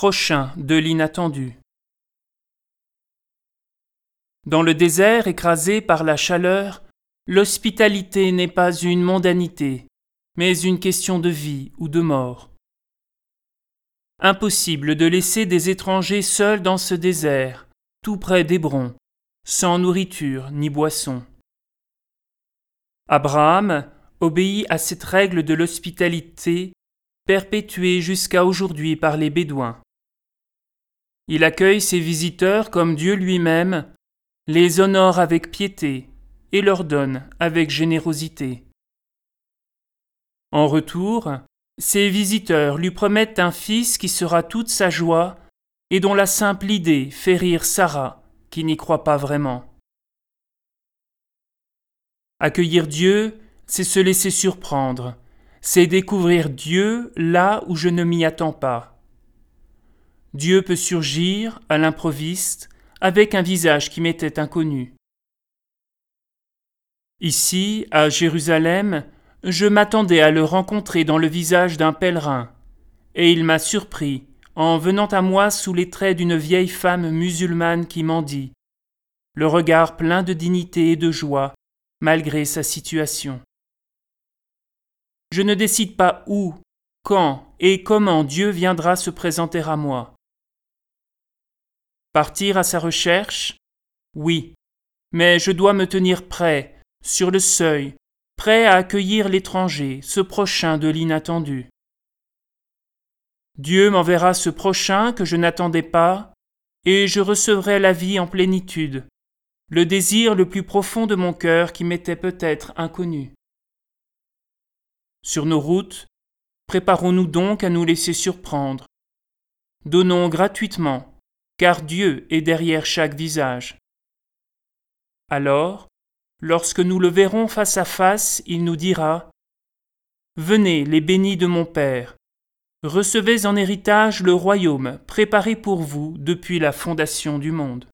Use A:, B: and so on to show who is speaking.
A: prochain de l'inattendu. Dans le désert écrasé par la chaleur, l'hospitalité n'est pas une mondanité, mais une question de vie ou de mort. Impossible de laisser des étrangers seuls dans ce désert, tout près d'Hébron, sans nourriture ni boisson. Abraham obéit à cette règle de l'hospitalité perpétuée jusqu'à aujourd'hui par les Bédouins. Il accueille ses visiteurs comme Dieu lui-même, les honore avec piété et leur donne avec générosité. En retour, ses visiteurs lui promettent un fils qui sera toute sa joie et dont la simple idée fait rire Sarah, qui n'y croit pas vraiment. Accueillir Dieu, c'est se laisser surprendre, c'est découvrir Dieu là où je ne m'y attends pas. Dieu peut surgir, à l'improviste, avec un visage qui m'était inconnu. Ici, à Jérusalem, je m'attendais à le rencontrer dans le visage d'un pèlerin, et il m'a surpris en venant à moi sous les traits d'une vieille femme musulmane qui m'en dit, le regard plein de dignité et de joie, malgré sa situation. Je ne décide pas où, quand et comment Dieu viendra se présenter à moi. Partir à sa recherche? Oui, mais je dois me tenir prêt, sur le seuil, prêt à accueillir l'étranger, ce prochain de l'inattendu. Dieu m'enverra ce prochain que je n'attendais pas, et je recevrai la vie en plénitude, le désir le plus profond de mon cœur qui m'était peut-être inconnu. Sur nos routes, préparons-nous donc à nous laisser surprendre. Donnons gratuitement, car Dieu est derrière chaque visage. Alors, lorsque nous le verrons face à face, il nous dira Venez, les bénis de mon Père, recevez en héritage le royaume préparé pour vous depuis la fondation du monde.